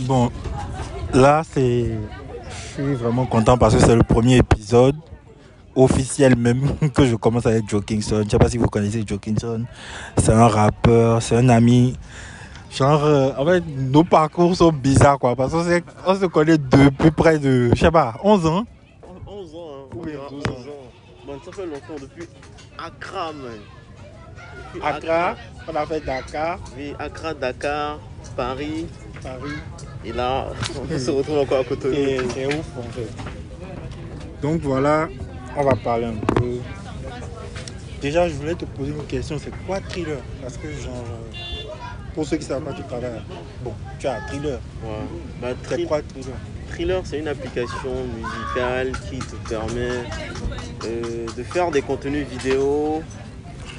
Bon, là, c'est. Je suis vraiment content parce que c'est le premier épisode officiel même que je commence avec Joe Kingston. Je ne sais pas si vous connaissez Joe Kingston. C'est un rappeur, c'est un ami. Genre, euh, en fait, nos parcours sont bizarres, quoi. Parce qu'on on se connaît depuis près de, je sais pas, 11 ans. 11 ans, hein. Oui, On dira 12 ans. Man, ça fait longtemps, depuis Accra, man. Depuis Accra, on a fait Dakar, Oui, Accra, Dakar, Paris. Paris. Et là, on se retrouve encore à Cotonou. C'est c'est ouf en fait. Donc voilà, on va parler un peu. Déjà, je voulais te poser une question, c'est quoi thriller? Parce que genre, euh, pour ceux qui ne savent pas, tu travailles. Bon, tu as thriller. Ouais. Bah, quoi thriller? Thriller, c'est une application musicale qui te permet euh, de faire des contenus vidéo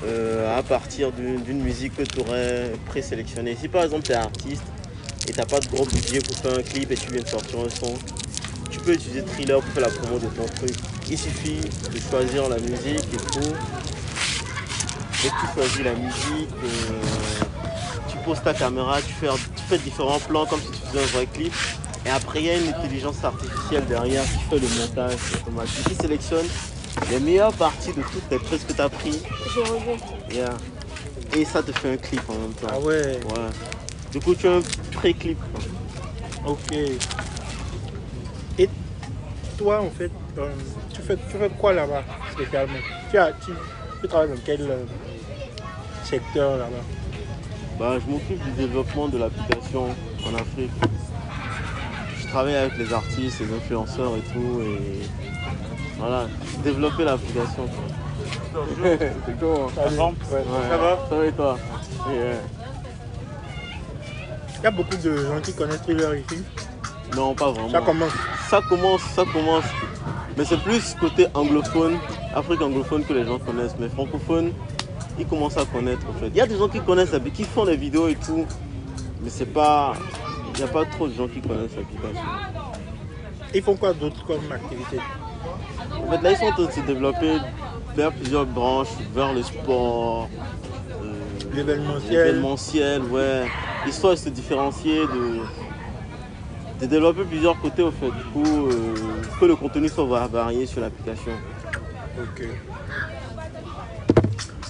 euh, à partir d'une d'une musique que tu aurais présélectionnée. Si par exemple tu es artiste et tu n'as pas de gros budget pour faire un clip et tu viens de sortir un son, tu peux utiliser Thriller pour faire la promo de ton truc. Il suffit de choisir la musique et tout. Dès que tu choisis la musique, euh, tu poses ta caméra, tu fais, tu fais différents plans comme si tu faisais un vrai clip. Et après, il y a une intelligence artificielle derrière qui fait le montage automatique, qui sélectionne les meilleures parties de toutes les prises que tu as. J'ai revu. Yeah. Et ça te fait un clip en même temps. Ah ouais, Ouais. Du coup, tu as un pré-clip. ok. Et toi, en fait, euh, tu, fais, tu fais quoi là-bas spécialement? Tu, as, tu, tu travailles dans quel euh, secteur là-bas? Bah, je m'occupe du développement de l'application en Afrique. Je travaille avec les artistes, les influenceurs et tout. Et voilà, développer l'application. C'est Salut. Ouais. Ouais. Ça va? Ça va et toi? Yeah. Il y a beaucoup de gens qui connaissent Thriller ici. Non, pas vraiment. Ça commence. ça commence, ça commence. Mais c'est plus côté anglophone, Afrique anglophone que les gens connaissent. Mais francophone, ils commencent à connaître en fait. Il y a des gens qui connaissent, qui font des vidéos et tout. Mais c'est pas. Il n'y a pas trop de gens qui connaissent l'application. Ils font quoi d'autre comme activité? En fait, là, ils sont en train de se développer vers plusieurs branches, vers le sport, euh, L'événementiel. l'événementiel, ouais. Histoire de se différencier, de, de développer plusieurs côtés au fait. Du coup, euh, que le contenu soit va- varié sur l'application. Ok.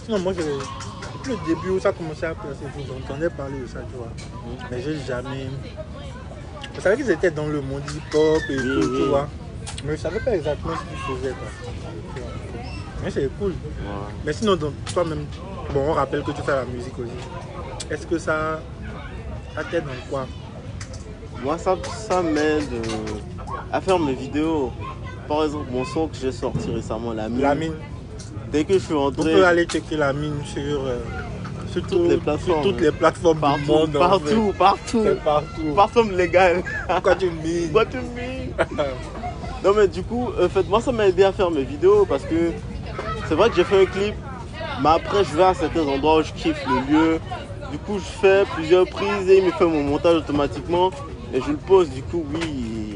Sinon, moi, je... depuis le début où ça commençait à placer, j'entendais parler de ça, tu vois. Mais j'ai jamais. Je savais qu'ils étaient dans le monde hip-hop et Oui, tout, oui. tu vois. Mais je savais pas exactement ce qu'ils faisaient, quoi. Mais c'est cool. Mais sinon, toi-même, bon, on rappelle que tu fais la musique aussi. Est-ce que ça, ça t'aide dans quoi Moi, ça, ça m'aide euh, à faire mes vidéos. Par exemple, mon son que j'ai sorti récemment, La Mine. La mine. Dès que je suis On rentré, peut aller checker la mine sur, euh, sur Toutes tout- les sur plateformes. toutes les plateformes partout, du monde. en partout, partout, fait. Partout. plateforme légale. Pourquoi tu mines? Mean Non mais du coup, en fait, moi ça m'a aidé à faire mes vidéos parce que c'est vrai que j'ai fait un clip, mais après je vais à certains endroits où je kiffe le lieu. Du coup, je fais plusieurs prises et il me fait mon montage automatiquement et je le pose. Du coup, oui,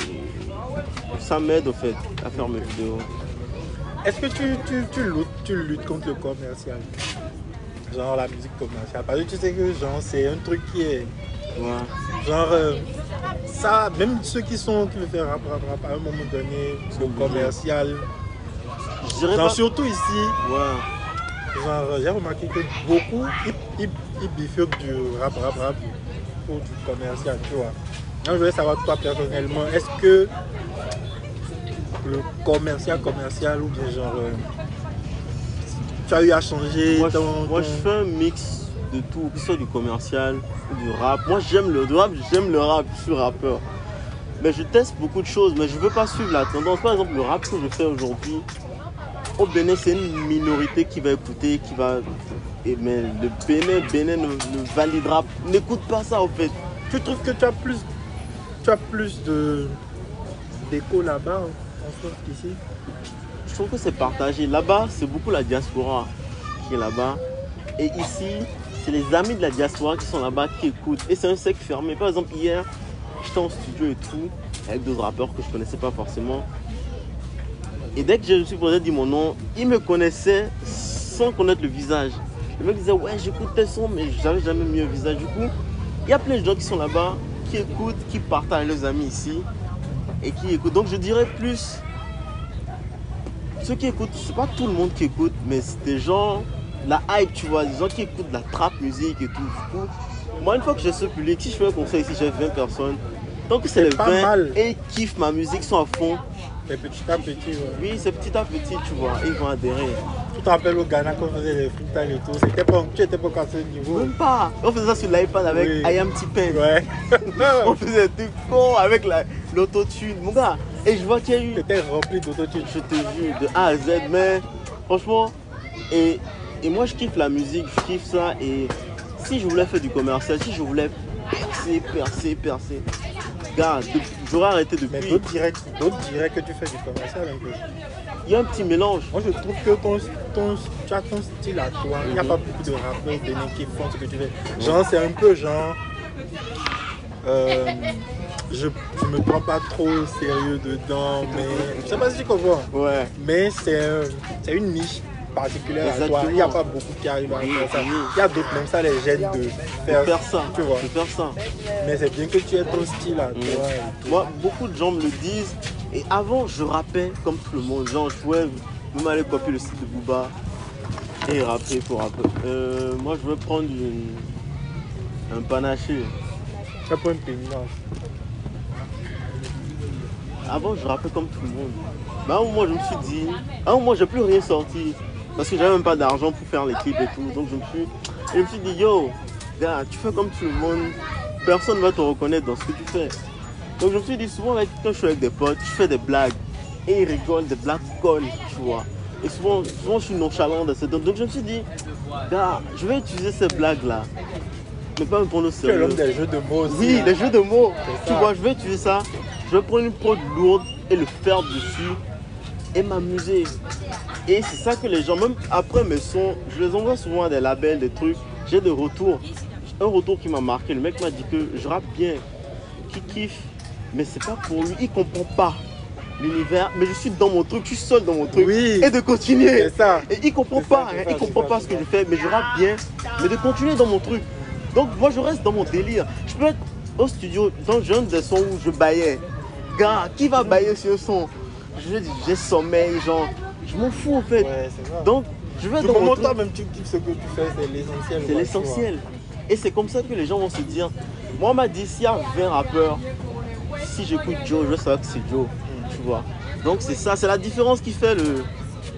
ça m'aide au fait à faire mes vidéos. Est-ce que tu, tu, tu, luttes, tu luttes contre le commercial? Genre la musique commerciale. Parce que tu sais que genre c'est un truc qui est. Ouais. Genre euh, ça, même ceux qui sont qui veulent faire rap, rap, rap, à un moment donné, le commercial. Genre pas. surtout ici, Ouais. genre j'ai remarqué que beaucoup ils, ils, ils bifurquent du rap, rap, rap pour du commercial, tu vois. Donc, je voulais savoir toi personnellement, est-ce que le commercial commercial ou bien genre euh, tu as eu à changer Moi, ton, moi, ton- je fais un mix de tout, que ce soit du commercial ou du rap. Moi, j'aime le rap, j'aime le rap, je suis rappeur. Mais je teste beaucoup de choses, mais je veux pas suivre la tendance. Par exemple, le rap que je fais aujourd'hui, au Bénin, c'est une minorité qui va écouter, qui va. Et mais le Bénin, Bénin ne, ne validera, n'écoute pas ça en fait. Tu trouves que tu as plus tu as plus de d'écho là-bas en en France qu'ici? Je trouve que c'est partagé. Là-bas, c'est beaucoup la diaspora qui est là-bas. Et ici, c'est les amis de la diaspora qui sont là-bas qui écoutent. Et c'est un cercle fermé. Par exemple, hier, j'étais en studio et tout, avec d'autres rappeurs que je connaissais pas forcément. Et dès que je me suis posé dire mon nom, ils me connaissaient sans connaître le visage. Le mec disait, ouais, j'écoute tes sons, mais j'avais jamais mis un visage. Du coup, il y a plein de gens qui sont là-bas, qui écoutent, qui partagent leurs amis ici et qui écoutent. Donc je dirais plus ceux qui écoutent, c'est pas tout le monde qui écoute, mais c'est des gens, la hype, tu vois, des gens qui écoutent de la trap musique et tout. Du coup, moi, une fois que j'ai ce public, si je fais un concert ici, j'ai 20 personnes. Tant que c'est les pas 20 mal. et ils kiffent ma musique, sont à fond. Mais petit à petit, ouais. Oui, c'est petit à petit, tu vois, ils vont adhérer. Tu te rappelles au Ghana quand on faisait les freestyles et tout, c'était pas, tu étais pas à ce niveau. Même pas. On faisait ça sur l'iPad avec Oui. I am T-Pen. Ouais. On faisait des trucs cons avec la- l'autotune. Mon gars, et je vois qu'il y a eu C'était rempli d'autotune. je te jure, de A à Z, mais franchement, et, et moi je kiffe la musique, je kiffe ça, et si je voulais faire du commercial, si je voulais percer, percer, percer, gars, j'aurais arrêté Mais depuis. d'autres diraient, d'autres diraient que tu fais du commercial un peu. Il y a un petit mélange. Moi, je trouve que ton, ton, tu as ton style à toi. Il n'y a pas beaucoup de rappeurs qui font ce que tu fais. Genre, c'est un peu genre. euh, je ne me prends pas trop au sérieux dedans, mais je sais pas si tu comprends. Ouais. Mais c'est un- c'est une niche particulière à toi. Il n'y a pas beaucoup qui arrivent à faire ça. Il y a d'autres, même ça les gêne de De faire, ça, Tu vois. de faire ça. Mais c'est bien que tu aies ton style à toi. et tout. Moi, beaucoup de gens me le disent. Et avant, je rappais comme tout le monde. Genre, je pouvais même aller copier le site de Booba et rapper pour rapper. Euh, moi, je veux prendre une- un panaché. Une pénitence. Avant, je rappais comme tout le monde. Mais à un moment, je me suis dit, à un moment, j'ai plus rien sorti. Parce que j'avais même pas d'argent pour faire les clips et tout. Donc, je me suis, je me suis dit, yo, gars, tu fais comme tout le monde. Personne ne va te reconnaître dans ce que tu fais. Donc, je me suis dit, souvent, avec, quand je suis avec des potes, je fais des blagues. Et ils rigolent, des blagues collent, tu vois. Et souvent, souvent je suis nonchalant de cette Donc, je me suis dit, gars, je vais utiliser ces blagues-là. Mais pas me prendre au Tu sérieux. l'homme des jeux de mots aussi. Oui, les jeux de mots. Tu vois, je vais utiliser ça. Je vais prendre une prod lourde et le faire dessus et m'amuser. Et c'est ça que les gens, même après mes sons, je les envoie souvent à des labels, des trucs. J'ai des retours. Un retour qui m'a marqué. Le mec m'a dit que je rappe bien, qu'il kiffe, mais c'est pas pour lui. Il comprend pas l'univers. Mais je suis dans mon truc, je suis seul dans mon truc. Oui. Et de continuer. Ça. Et il comprend ça, pas, hein, ça, il comprend pas ce que je fais, mais je rappe bien, mais de continuer dans mon truc. Donc moi je reste dans mon délire. Je peux être au studio, dans un des sons où je baillais. Gars, qui va bailler sur un son? Je dis j'ai sommeil, genre, je m'en fous en fait. Ouais. Donc je vais dans mon truc, toi même tu kiffes ce que tu fais, c'est l'essentiel. c'est l'essentiel. Et c'est comme ça que les gens vont se dire, moi on m'a dit s'il y a 20 rappeurs, si j'écoute Joe, je vais savoir que c'est Joe, tu vois. Donc c'est ça, c'est la différence qui fait le,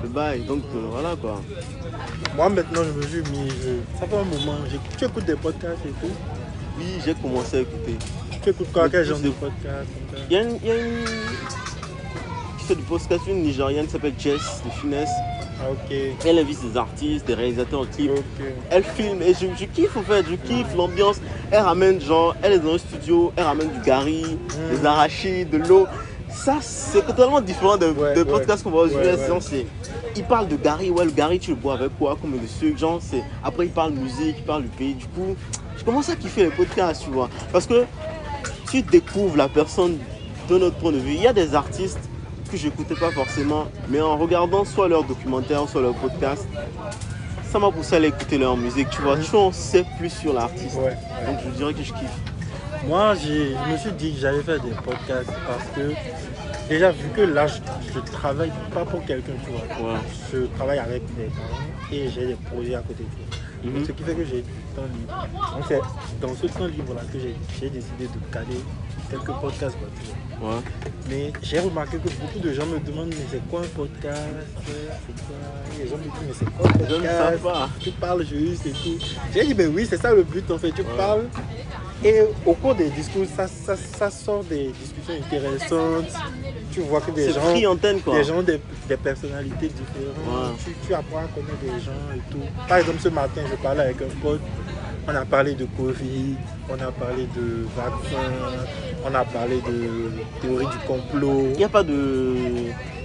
le bail. Donc euh, voilà quoi. Moi maintenant je me suis mis, je- ça fait un moment, tu écoutes des podcasts et tout? Oui, j'ai commencé à écouter. Tu écoutes quoi, quel genre de- podcast Il y a une, il y a une qui fait du podcast, une nigérienne qui s'appelle Jess de Finesse. Elle invite des artistes, des réalisateurs en clip. Elle filme et je, je kiffe en fait, je kiffe l'ambiance. Elle ramène genre, elle est dans un studio, elle ramène du gari, Mm. des arachides, de l'eau. Ça, c'est totalement différent de, Ouais, de ouais. podcasts qu'on voit aux Ouais, il parle de gari, ouais, le gari, tu le bois avec quoi, comme le sucre, genre, c'est. Après, il parle musique, il parle du pays. Du coup, je commence à kiffer les podcasts, tu vois? Parce que tu découvres la personne de notre point de vue. Il y a des artistes que j'écoutais pas forcément, mais en regardant soit leurs documentaires, soit leurs podcasts, ça m'a poussé à aller écouter leur musique, tu vois. Tu en sais plus sur l'artiste. Ouais, ouais. Donc je dirais que je kiffe. Moi, je me suis dit que j'allais faire des podcasts parce que déjà vu que là, je, je travaille pas pour quelqu'un, tu vois. Ouais. Je travaille avec des gens et j'ai des projets à côté. tu vois. Mhm. Ce qui fait que j'ai du temps libre. Donc c'est dans ce temps libre-là que j'ai décidé de caler quelques podcasts. Ouais. Mais j'ai remarqué que beaucoup de gens me demandent mais c'est quoi un podcast? C'est quoi? Les gens me disent mais c'est quoi un Je ne sais podcast? pas. Tu parles juste et tout. J'ai dit ben oui c'est ça le but en fait. Tu Ouais. parles et au cours des discours ça, ça, ça sort des discussions intéressantes. Tu vois que des gens, antenne quoi. des gens des, des personnalités différentes. Ouais. Tu, tu apprends à connaître des gens et tout. Par exemple ce matin je parlais avec un pote. On a parlé de Covid, on a parlé de vaccins, on a parlé de théorie du complot. Il n'y a pas de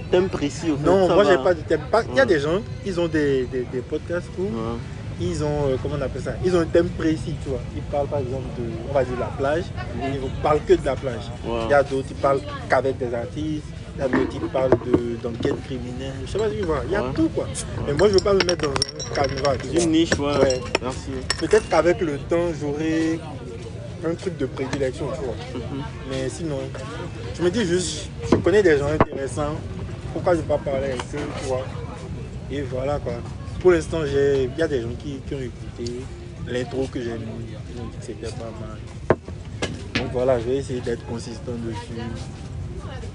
thème précis au fait. Non, moi j'ai pas de thème. Il y a Ouais. des gens, ils ont des, des, des podcasts où Ouais. Ils ont, euh, comment on appelle ça Ils ont un thème précis, tu vois. Ils parlent par exemple de, on va dire la plage, ils ne parlent que de la plage. Il y a d'autres qui parlent qu'avec des artistes, il y a d'autres qui parlent de- d'enquête criminelle. Je sais pas si tu vois, il y a Ouais. tout quoi. Mais moi je veux pas me mettre dans un vois. Une niche, ouais. Ouais. Merci. Peut-être qu'avec le temps, j'aurai un truc de prédilection, tu vois. Mhm. Mais sinon, je me dis juste, je connais des gens intéressants. Pourquoi je ne vais pas parler avec eux, tu vois? Et voilà quoi. Pour l'instant, il y a des gens qui, qui ont écouté l'intro que j'ai mis. Ils ont dit que c'était pas mal. Donc voilà, je vais essayer d'être consistant dessus.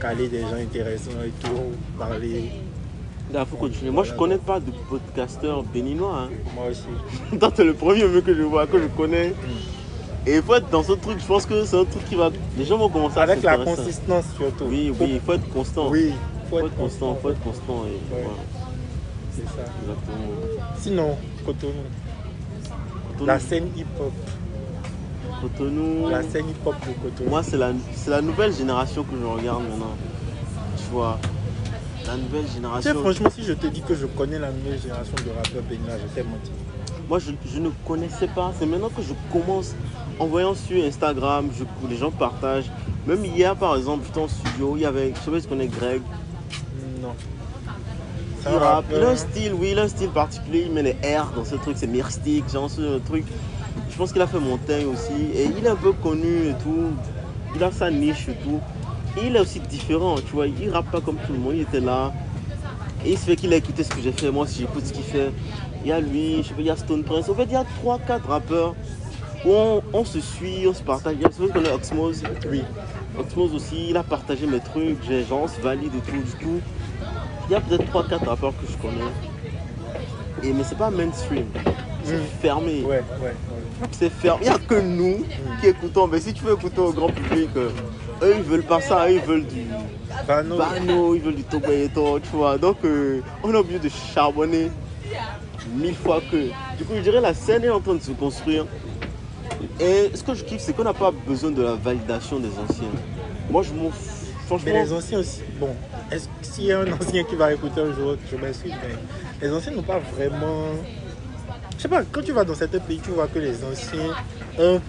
Caler des gens intéressants et tout. Parler. Il faut continuer. Moi, je connais pas de podcasteur béninois. hein. Moi aussi. Toi, t'es le premier mec que je vois, que je connais. Et il faut être dans ce truc, je pense que c'est un truc qui va. Les gens vont commencer à Avec la consistance surtout. Oui, oui, il faut être constant. Oui, Il faut être constant, il faut être constant. Et, Ouais. voilà, C'est ça. exactement. Sinon, Cotonou, Cotonou, la scène hip-hop. Cotonou. La scène hip-hop de Cotonou. Moi, c'est la, la nouvelle génération que je regarde maintenant. Tu vois, la nouvelle Tu sais, génération. franchement, si je te dis que je connais la nouvelle génération de rappeurs béninois, je t'ai menti. Moi, je, je ne connaissais pas. C'est maintenant que je commence en voyant sur Instagram, je, les gens partagent. Même hier, par exemple, j'étais en studio, il y avait, je sais pas si tu connais Greg, Non. Il rappe. Il a un style, oui, il a un style particulier, il met les R dans ce truc, c'est mystique, genre ce truc. Je pense qu'il a fait Montagne aussi, et il est un peu connu et tout. Il a sa niche et tout. Et il est aussi différent, tu vois, il rappe pas comme tout le monde, il était là. Et il se fait qu'il a écouté ce que j'ai fait, moi aussi j'écoute ce qu'il fait. Il y a lui, je sais pas, il y a Stone Prince. En fait, il y a 3-4 rappeurs où on, on se suit, on se partage. Qu'on connaît Oxmose. Oui. Oxmose aussi, il a partagé mes trucs, j'ai gens se valide et tout. Du coup, il y a peut-être 3-4 rappeurs que je connais. Et, mais c'est pas mainstream. C'est Mm. fermé. Ouais, ouais, ouais. C'est fermé. Il n'y a que nous qui écoutons. Mais si tu veux écouter au grand public, euh, eux ils veulent pas ça, eux ils veulent du Bano, Bano, ils veulent du Tobayeto, tu vois. Donc euh, on est obligé de charbonner mille fois que. Du coup, je dirais la scène est en train de se construire. Et ce que je kiffe, c'est qu'on n'a pas besoin de la validation des anciens. Moi, je m'en fous. Franchement, Mais les anciens aussi, bon, est-ce s'il y a un ancien qui va écouter un jour, je m'excuse, mais les anciens n'ont pas vraiment. Je sais pas, quand tu vas dans certains pays, tu vois que les anciens ont.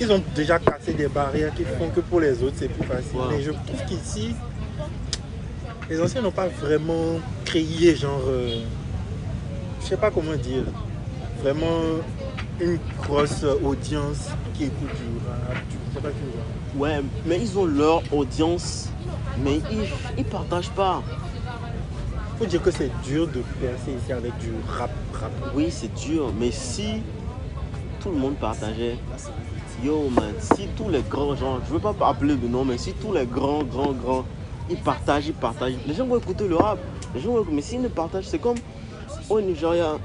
Ils ont déjà cassé des barrières qui font que pour les autres c'est plus facile. Mais je trouve qu'ici, les anciens n'ont pas vraiment créé genre. euh, je sais pas comment dire. Vraiment une grosse audience qui écoute du rap. Je sais pas si tu vois. Ouais, mais ils ont leur audience, mais ils, ils partagent pas. faut dire que c'est dur de percer ici avec du rap, rap. Oui, c'est dur, mais si tout le monde partageait, yo man, si tous les grands gens, je veux pas appeler de nom, mais si tous les grands, grands, grands, ils partagent, ils partagent, les gens vont écouter le rap. Les gens vont écouter, mais s'ils ne partagent, c'est comme au Nigeria.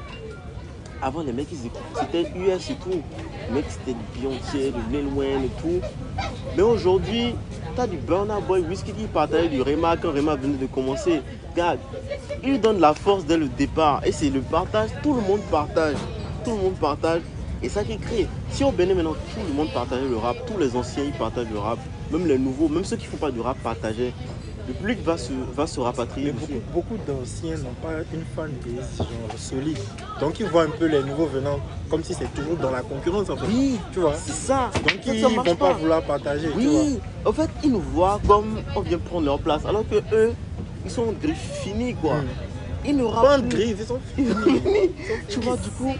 Avant, les mecs, c'était US et tout. Les mecs, c'était du Beyoncé, du Lil et tout. Mais aujourd'hui, t'as du Burna Boy, Whisky qui partageait du Rema quand Rema venait de commencer. Regarde, il donne la force dès le départ. Et c'est le partage, tout le monde partage. Tout le monde partage. Et ça qui crée. Si au Bénin maintenant, tout le monde partageait le rap, tous les anciens ils partagent le rap, même les nouveaux, même ceux qui font pas du rap partageaient. Le public va se, va se rapatrier beaucoup, beaucoup d'anciens n'ont pas une fanbase genre solide. Donc ils voient un peu les nouveaux venants comme si c'est toujours dans la concurrence en fait. Oui, Tu vois? c'est ça. Donc Ça, ils ne vont pas pas. vouloir partager. tu vois. Oui, en fait, ils nous voient comme on vient prendre leur place, alors que eux, ils sont griffes finis quoi. Mm. Ils nous Pas rappellent. de griffe, ils sont finis. tu vois, du coup,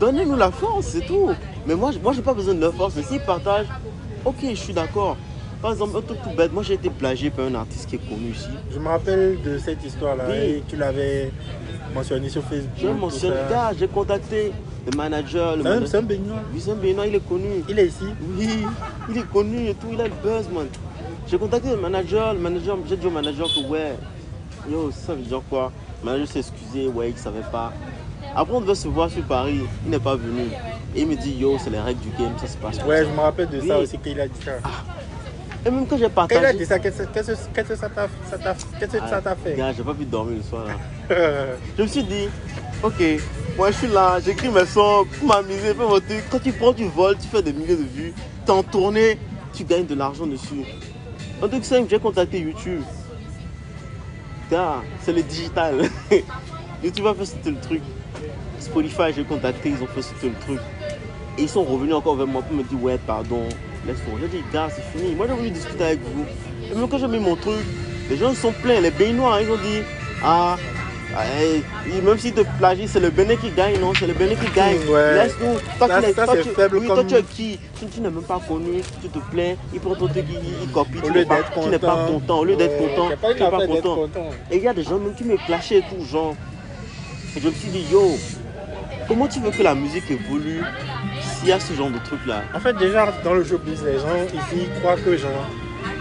donnez-nous la force, c'est tout. Mais moi, moi, j'ai pas besoin de leur force. Mais s'ils partagent, ok, je suis d'accord. Par exemple, un truc tout bête, moi j'ai été plagié par un artiste qui est connu ici. Je me rappelle de cette histoire-là Oui. et tu l'avais mentionné sur Facebook. Je gars, j'ai contacté le manager. Le C'est un- béninois. Oui, c'est un Béninois, il est connu. Il est ici. Oui, il est connu et tout, il a le buzz, man. J'ai contacté le manager, le manager, j'ai dit au manager que ouais, yo, ça veut dire quoi? Le manager s'est excusé, ouais, il savait pas. Après, on devait se voir sur Paris, il n'est pas venu. Et il me dit, yo, c'est les règles du game, ça se passe Ouais, je me rappelle de ça aussi qu'il a dit ça. Et même quand j'ai Quand il a partagé. dit ça, qu'est-ce que ça t'a que fait? Gars, j'ai pas pu dormir le soir là. Je me suis dit, ok, moi je suis là, j'écris mes sons pour m'amuser, pour mon truc. Quand tu prends du vol, tu fais des milliers de vues, t'es en tournée, tu gagnes de l'argent dessus. Truc simple, j'ai contacté YouTube. Gars, c'est le digital. YouTube a fait sauter le truc. Spotify, j'ai contacté, ils ont fait sauter le truc. Et ils sont revenus encore vers moi pour me dire, ouais, pardon, laisse tomber. J'ai dit, gars, c'est fini. Moi, j'ai voulu discuter avec vous. Et même quand j'ai mis mon truc, les gens sont pleins. Les Béninois, ils ont dit, ah, hey, même si te plagie, c'est le Bénin qui gagne, non C'est le Bénin qui gagne. Ouais. Laisse-nous. Toi, Ça- tu ça, toi, tu- faible oui, comme- toi, tu es qui? Tu, tu n'es même pas connu, tu te plains, il prend ton truc, il, il copie, Au tu lieu n'es pas, d'être tu n'es pas content. Au lieu d'être Ouais, content, tu n'es pas content. content. Et il y a des gens même qui me clashaient et tout, genre. Et je me suis dit, yo, comment tu veux que la musique évolue? S'il y a ce genre de truc là En fait, déjà, dans le showbiz, les gens ici croient que genre,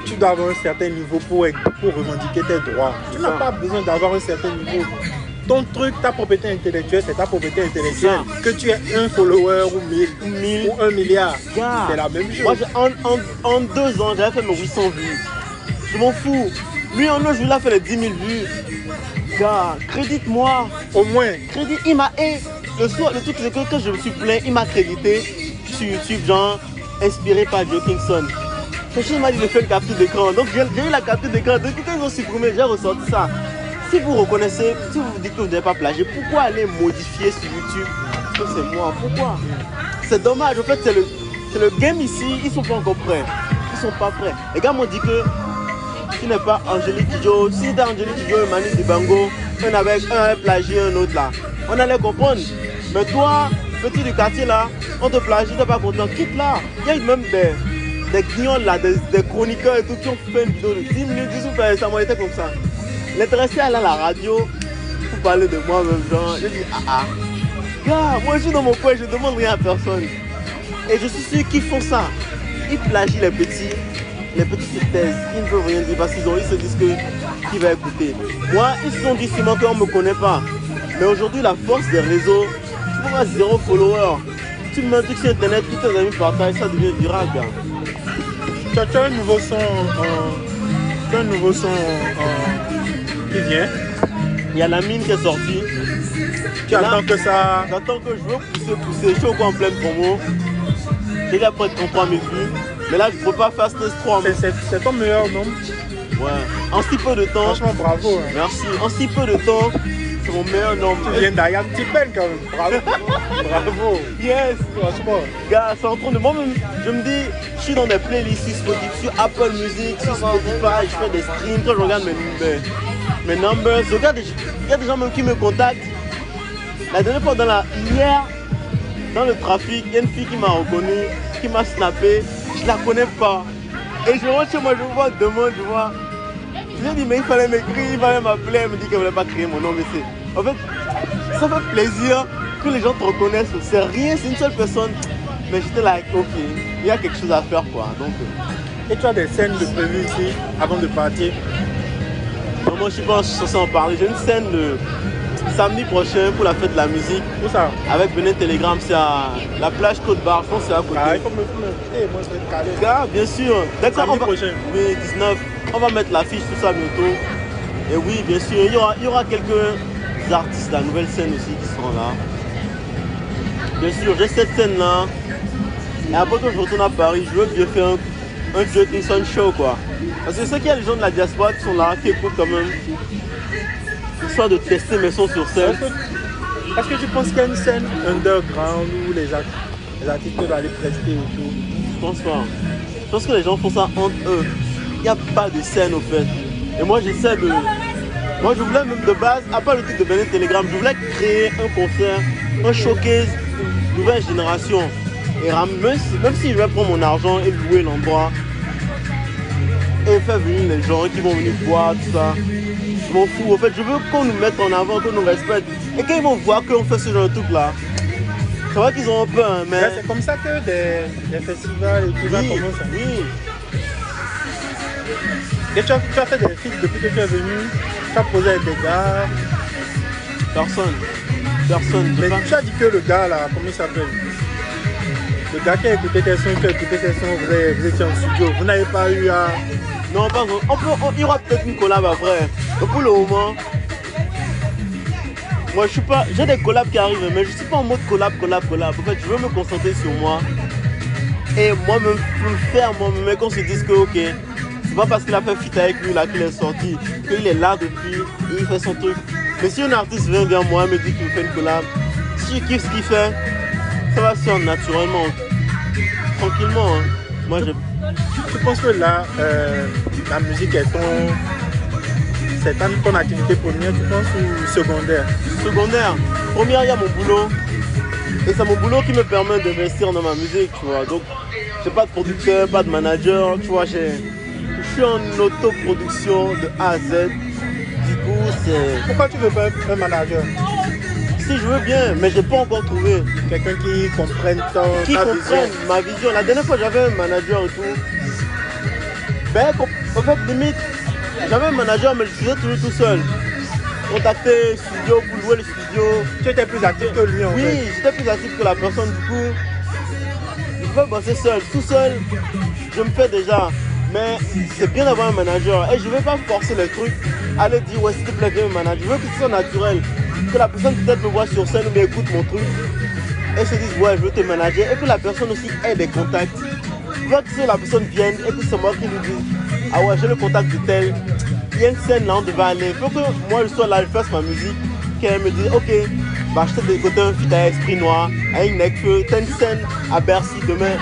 tu dois avoir un certain niveau pour, pour revendiquer tes droits. Tu n'as pas besoin d'avoir un certain niveau. Ton truc, ta propriété intellectuelle, c'est ta propriété intellectuelle. Que tu aies un follower ou mille, Mille. ou un milliard, c'est la même chose. Moi, en, en, en deux ans, j'avais fait mes 800 vues. Je m'en fous. Lui, en un jour, il a fait les 10 000 vues. Gars, crédite-moi. Au moins, Crédit, il m'a. Et le soir, le truc, c'est que quand je me suis plaint, il m'a crédité sur YouTube, genre, inspiré par Joe Kingston. Il m'a dit de faire une capture d'écran. Donc, j'ai eu la capture d'écran. Donc, quand ils ont supprimé, j'ai ressorti ça. Si vous reconnaissez, si vous vous dites que vous n'avez pas plagié, pourquoi aller modifier sur YouTube? Que c'est moi Pourquoi? C'est dommage. En fait, c'est le, le game ici. Ils sont pas encore prêts. Ils sont pas prêts. Les gars m'ont dit que tu n'es pas Angélique Kidjo. Si c'était Angélique Kidjo et Manu Dibango, un avec un avait plagié un autre là, on allait comprendre. Mais toi, petit du quartier là, on te plagie, t'es pas content, quitte là. Il y a même des, des guignols là, des, chroniqueurs et tout qui ont fait une vidéo de 10 minutes, 10 minutes, ça m'a été comme ça. L'intéressé aller à la radio pour parler de moi-même, genre, je dis ah ah. Gars, moi je suis dans mon coin, je demande rien à personne. Et je suis sûr qu'ils font ça. Ils plagient les petits, les petits se taisent, ils ne peuvent rien dire parce qu'ils ont, ils se disent que qui va écouter. Moi, ils se sont dit sûrement qu'on ne me connaît pas. Mais aujourd'hui, la force des réseaux, tu avoir zéro follower. Tu mets un truc sur internet, tous tes amis partagent, ça devient viral, gars. tu as, un nouveau son, euh, tu as un nouveau son euh, qui vient. Il y a la mine qui est sortie. Tu attends que ça. J'attends que je veux pousser, pousser. Je suis encore en pleine promo. Déjà près de 33 000 vues. Mais là, je ne peux pas faire Stress 3. C'est- ton meilleur nombre. Ouais. En si peu de temps. Franchement, bravo. hein. Merci. En si peu de temps, c'est mon meilleur nombre. Tu viens d'Ayam Tipen quand même. Bravo. bravo. Yes. Franchement. Gars, c'est en train de. Moi-même, je me dis, je suis dans des playlists sur Spotify, sur Apple Music, sur Spotify, je fais des streams. Quand je regarde mes, mes, mes numbers, je regarde, il y a des gens même qui me contactent. La dernière fois, dans la, hier, dans le trafic, il y a une fille qui m'a reconnu, qui m'a snappé. Je la connais pas. Et je rentre chez moi, je vois, demande, je vois. Je lui ai dit, mais il fallait m'écrire, il fallait m'appeler. Elle me dit qu'elle ne voulait pas créer mon nom, mais c'est. En fait, ça fait plaisir que les gens te reconnaissent. C'est rien, c'est une seule personne. Mais j'étais là, ok, il y a quelque chose à faire, quoi. Donc, euh, Et tu as des scènes de prévues ici avant de partir? non, moi, je pas censé en parler. J'ai une scène le samedi prochain pour la fête de la musique Où ça? Avec Benet Telegram. C'est à la plage Côte-Barre, je pense que c'est à côté. Ah, il faut me faut me- moi je vais te caler. Gars, bien sûr. Dès que ça, Samedi on va, prochain. Oui, 19. On va mettre l'affiche, tout ça bientôt. Et oui, bien sûr, il y aura, il y aura quelques artistes de la nouvelle scène aussi qui seront là. Bien sûr, j'ai cette scène-là. Et après, quand je retourne à Paris, je veux bien faire un, un Joe show, quoi. Parce que je sais qu'il y a des gens de la diaspora qui sont là, qui écoutent quand même. Histoire de tester mes sons sur scène. Est-ce que, tu penses qu'il y a une scène underground où les, art- les artistes peuvent aller prester et tout Je pense pas. Je pense que les gens font ça entre eux. Il n'y a pas de scène au fait. Et moi j'essaie de. Moi je voulais même de base, à part le truc de Benet Telegram, je voulais créer un concert, un showcase nouvelle génération. Et même si, même si je vais prendre mon argent et louer l'endroit et faire venir les gens qui vont venir voir tout ça. Je m'en fous. En fait, je veux qu'on nous mette en avant, qu'on nous respecte. Et quand ils vont voir qu'on fait ce genre de truc là, c'est vrai qu'ils ont un peu, hein, mais. C'est comme ça que des, des festivals et tout ça Oui, commencent. oui. Et tu as, tu as fait des feats depuis que tu es venu, tu as posé avec des gars. Personne. Personne. Mais tu as dit que le gars là, comment il s'appelle? Le gars qui a écouté tes sons, qui a écouté tes sons, vous, étiez en studio, vous n'avez pas eu à. Non, pas. On peut, on- il y aura peut-être une collab après. Mais pour le moment, moi je suis pas. J'ai des collabs qui arrivent, mais je suis pas en mode collab, collab, collab. En fait, je veux me concentrer sur moi. Et moi-même, me faire moi-même, et qu'on se dise que, ok, c'est pas parce qu'il a fait fit avec lui là qu'il est sorti, qu'il est là depuis il fait son truc. Mais si un artiste vient vers moi et me dit qu'il me fait une collab, si je kiffe ce qu'il fait, ça va se faire naturellement. Tranquillement. hein. Moi, je. Je pense que là, euh, la musique est ton. C'est ton activité première, tu penses, ou secondaire? Secondaire, première, il y a mon boulot. Et c'est mon boulot qui me permet d'investir dans ma musique, tu vois. Donc, j'ai pas de producteur, pas de manager, tu vois. Je suis en autoproduction de A à Z. Du coup, c'est. Pourquoi tu veux pas un manager? Si je veux bien, mais j'ai pas encore trouvé. Quelqu'un qui comprenne ton, Qui ta comprenne vision. ma vision. La dernière fois, j'avais un manager et tout. Ben, en fait, limite, j'avais un manager, mais je faisais toujours tout seul. Contacter studio pour louer le studio. Tu étais plus actif que lui en Oui, fait. j'étais plus actif que la personne, du coup. Je peux bosser seul. Tout seul, je me fais déjà. Mais c'est bien d'avoir un manager. Et je ne vais pas forcer les trucs. Aller dire, ouais, s'il te plaît, viens me manager. Je veux que ce soit naturel. Que la personne peut-être me voit sur scène ou bien écoute mon truc. Et se dise, ouais, je veux te manager. Et que la personne aussi ait des contacts. Je veux que la personne vienne et que c'est moi qui lui dise, ah ouais, j'ai le contact de tel. Il y a une scène là, on devait aller. Il faut que moi je sois là, je fasse ma musique. Qu'elle me dise, ok, bah je t'ai dégoté un feat à Esprit Noir, une Nekfeu, t'as une scène à Bercy demain.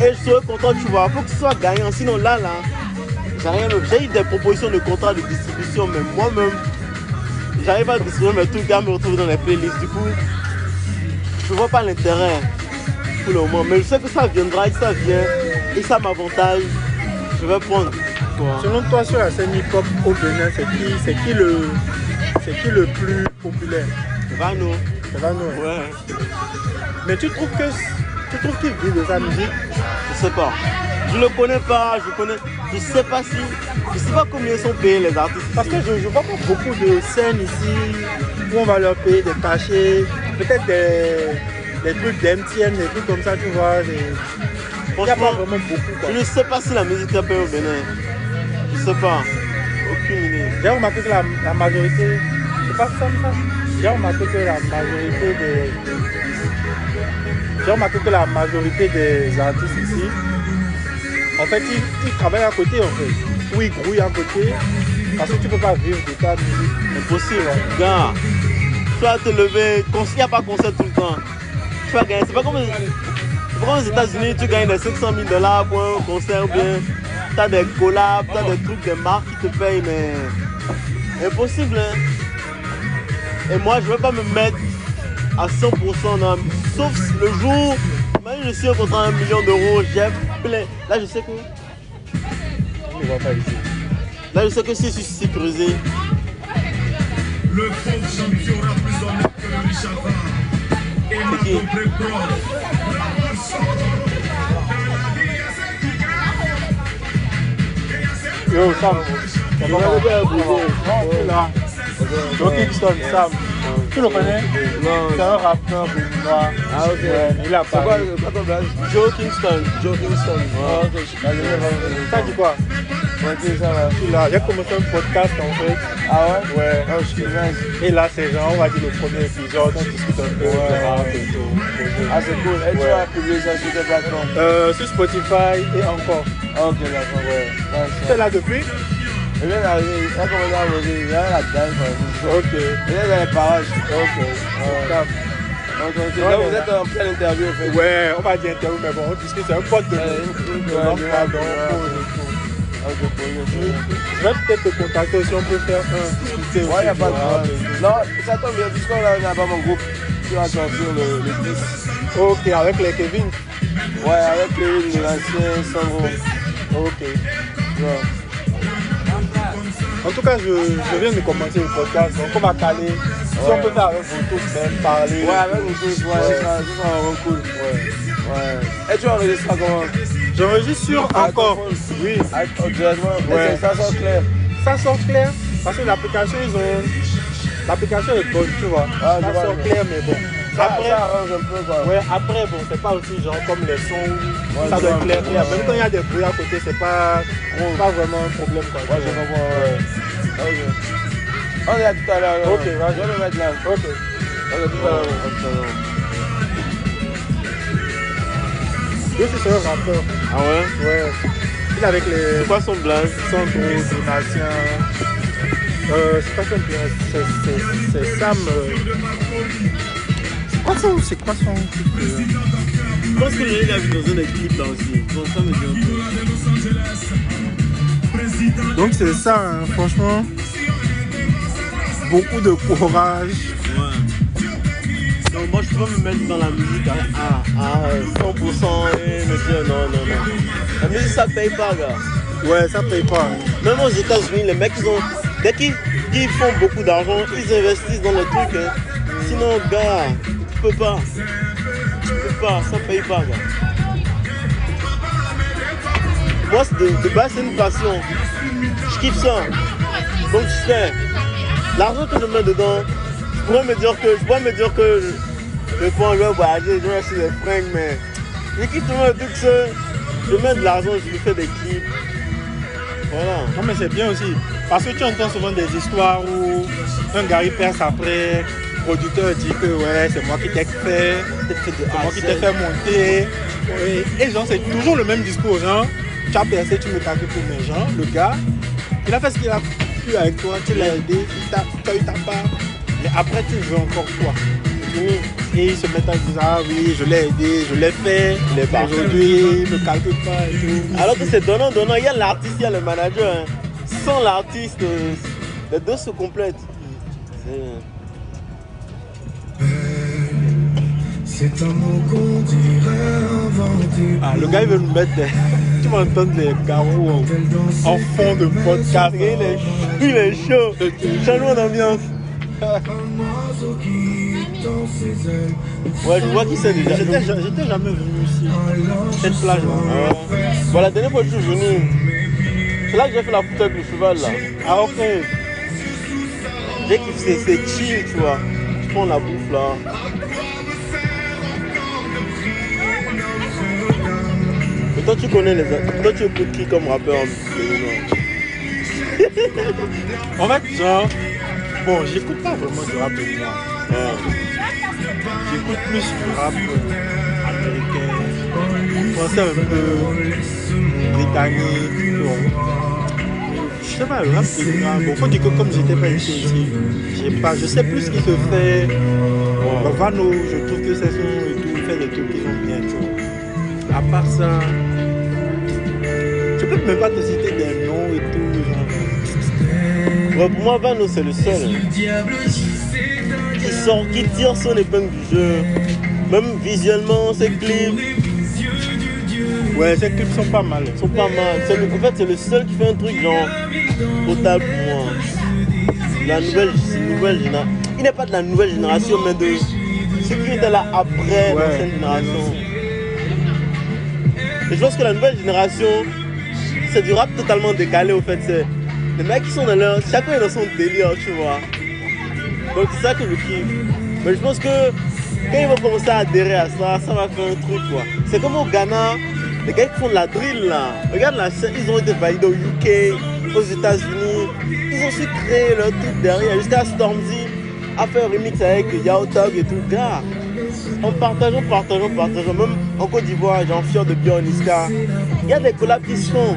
Et je serai content, tu vois. faut que ce soit gagnant. Sinon là, là, j'ai rien. J'ai eu des propositions de contrat de distribution, mais moi-même, j'arrive à distribuer mes trucs, à me retrouver dans les playlists. Du coup, je vois pas l'intérêt pour le moment. Mais je sais que ça viendra et ça vient et ça m'avantage. Je vais prendre. Selon toi, sur la scène hip-hop au Bénin, c'est qui, c'est qui le, c'est qui le plus populaire? Vano. C'est Vano. hein. Ouais. Mais tu trouves que, tu trouves qu'il vit de sa musique? Je sais pas. Je le connais pas, je connais. Je sais pas si. Je sais pas combien sont payés les artistes. Parce que je, je vois pas beaucoup de scènes ici où on va leur payer des cachets, peut-être des, des trucs d'MTN, des trucs comme ça, tu vois. des- Franchement, je ne sais pas si la musique est payée au Bénin. Je sais pas. Aucune idée. J'ai remarqué que la, la majorité, c'est pas ça, ça. J'ai remarqué que la majorité des, j'ai remarqué que la majorité des artistes ici, en fait, ils, ils travaillent à côté, en fait. Ou ils grouillent à côté, parce que tu peux pas vivre de ta musique. Impossible. Gars, tu vas te lever. Il n'y a pas concert tout le temps. Tu vas gagner. C'est pas comme, pas comme aux États-Unis, tu gagnes des 500 000 dollars pour un concert ou bien tu as des collabs, tu as des trucs, des marques qui te payent, mais impossible. Hein? Et moi, je ne vais pas me mettre à 100% dans. Sauf le jour, même je suis contre un million d'euros, j'ai plein. Là, je sais que. Je ne vois pas ici. Là, je sais que si je suis sécurisé, Le pauvre champion aura plus d'honneur que le riche avant. Et ma double. Yo, Sam. Va, bien, Non, tu es là. Joe Kingston, Sam. Tu le connais? Non. C'est un rappeur. Ah, ok. Il a C'est quoi, parlé. quoi ton blague? Joe Kingston. Joe Kingston. Ah, ok. Ça dit quoi? Ça. J'ai commencé un podcast en fait. Ah ouais? Ouais. Ah, je suis bien. Et là, c'est genre, on va dire le premier épisode, on discute un peu. Ouais. Ah, c'est cool. Et tu vas publier ça sur tes plateformes Euh, sur Spotify et encore. Ah, ok, d'accord. Ouais. Tu es là depuis? Il vient d'arriver, il a commencé à il a la dalle. Ok. Il est dans les parages. Ok. Donc, Là, vous êtes en pleine interview, en fait. Ouais, on va dire interview, mais bon, on discute, c'est un pote de nous. ouais, ouais, ouais. Je vais peut-être te contacter aussi, on peut faire un Ouais, y a pas de. Non, ça tombe bien, puisqu'on a album en groupe, tu vas sortir le, le 10. Ok, avec les Kevin. Ouais, avec Kevin l'ancien Sandro. Ok. Ouais. En tout cas, je, je viens de commencer le podcast, donc on va caler. Si on Ouais. peut faire avec vous tous, même parler. Ouais, avec une chose, ouais, Ouais. ça ça sera vraiment cool. Ouais. Ouais. Et tu enregistres comment? J'enregistre sur encore. Oui. Ouais. Ça sort clair. Ça sort clair parce que l'application, ils ont. L'application est bonne, tu vois. Ah, ça sort clair, mais bon. Ça, Après, ça arrange un peu, quoi. ouais, après, bon, c'est pas aussi genre comme les sons où Ouais, ça doit clair, clair. Même quand il y a des bruits à côté, c'est pas, pas vraiment un problème, quoi. Ouais, je comprends. Ouais. Ok. On est là tout à l'heure. Ok, vas-y. Je vais me mettre là. Ok. À l'heure. à tout à l'heure. Lui aussi, c'est un rappeur. Ah ouais? Ouais. Il est avec les. C'est quoi son blague? Donatien. Euh, c'est pas son blague, c'est, Sam. euh, C'est quoi son, c'est quoi son euh, Je pense que j'ai l'a vu dans un clips là aussi. Bon, ça me dit un peu. Donc c'est ça, hein, franchement. beaucoup de courage. Pas me mettre dans la musique à, à, à 100% et me dire non, non, non. La musique ça paye pas, gars. Ouais, ça paye pas. Même aux États-Unis, les mecs, ils ont. Dès qu'ils font beaucoup d'argent, ils investissent dans le truc. hein. Sinon, gars, tu peux pas. Tu peux pas, ça paye pas, gars. Moi, de, de base, c'est une passion. Je kiffe ça. Donc, je fais. L'argent que je mets dedans, je pourrais me dire que je, pourrais me dire que prends, je vais voyager, je vais acheter des fringues, mais je tellement le truc que je mets de l'argent, je me fais des clips. Voilà. Non mais c'est bien aussi. Parce que tu entends souvent des histoires où un gars il perce après, le producteur dit que ouais c'est moi qui t'ai fait, c'est moi qui t'ai fait monter. Et genre c'est toujours le même discours, genre tu as percé, tu me calcules pour mes gens, le gars, il a fait ce qu'il a pu avec toi, tu l'as aidé, tu as eu ta part, mais après tu veux encore toi. Et ils se mettent à dire ah oui je l'ai aidé, je l'ai fait, aujourd'hui il me calcule pas et tout. Alors que c'est donnant, donnant. Il y a l'artiste, il y a le manager. hein. Sans l'artiste, euh, les deux se complètent. C'est- C'est un mot qu'on dirait. Ah, le gars il veut nous mettre des... Tu vas entendre les garous en, en fond de podcast. Il est, il est chaud. Changement d'ambiance. Ses ailes. Ouais, je vois qui c'est déjà. J'étais ja- j'étais jamais venu ici. Cette plage là. Ouais. Bon, la dernière fois que je suis venu, c'est là que j'ai fait la photo avec le cheval là. Ah ok. J'ai kiffé, c'est chill, tu vois. Tu prends la bouffe là. Et toi, tu connais les. Toi, tu écoutes qui comme rappeur En fait, genre, bon, j'écoute pas vraiment du rap de moi. Ouais. J'écoute plus du rap euh, américain, français un peu, britannique. bon. Je sais pas, le rap c'est grave. Bon, faut dire que comme j'étais pas ici, j'ai pas, je sais plus ce qui se fait. Vano, je trouve que c'est son et tout, fait des trucs qui sont bien, tu vois. À part ça, je peux même pas te citer des noms et tout. Genre. Pour moi, Vano, c'est le seul qui, sort, qui tire son épingle du jeu. Même visuellement, ses clips Ouais, ces clips sont pas mal. sont pas mal. C'est le- en fait, c'est le seul qui fait un truc genre total pour moi. La nouvelle, nouvelle génération. Il n'est pas de la nouvelle génération, mais de ceux qui étaient là après Ouais. l'ancienne génération. Et je pense que la nouvelle génération, c'est du rap totalement décalé au fait. C'est les mecs qui sont dans leur. Chacun est dans son délire, tu vois. Donc c'est ça que je kiffe. Mais je pense que quand ils vont commencer à adhérer à ça, ça va faire un truc quoi. C'est comme au Ghana, les gars qui font de la drill là. Regarde la scène, ils ont été validés au UK, aux États-Unis. Ils ont su créer leur truc derrière. Jusqu'à Stormzy a fait un remix avec Yao Tog et tout. Gars, en partageant, partageant, partageant. Même en Côte d'Ivoire, j'en fier de Bjorn Niska. Il y a des collabs qui se font.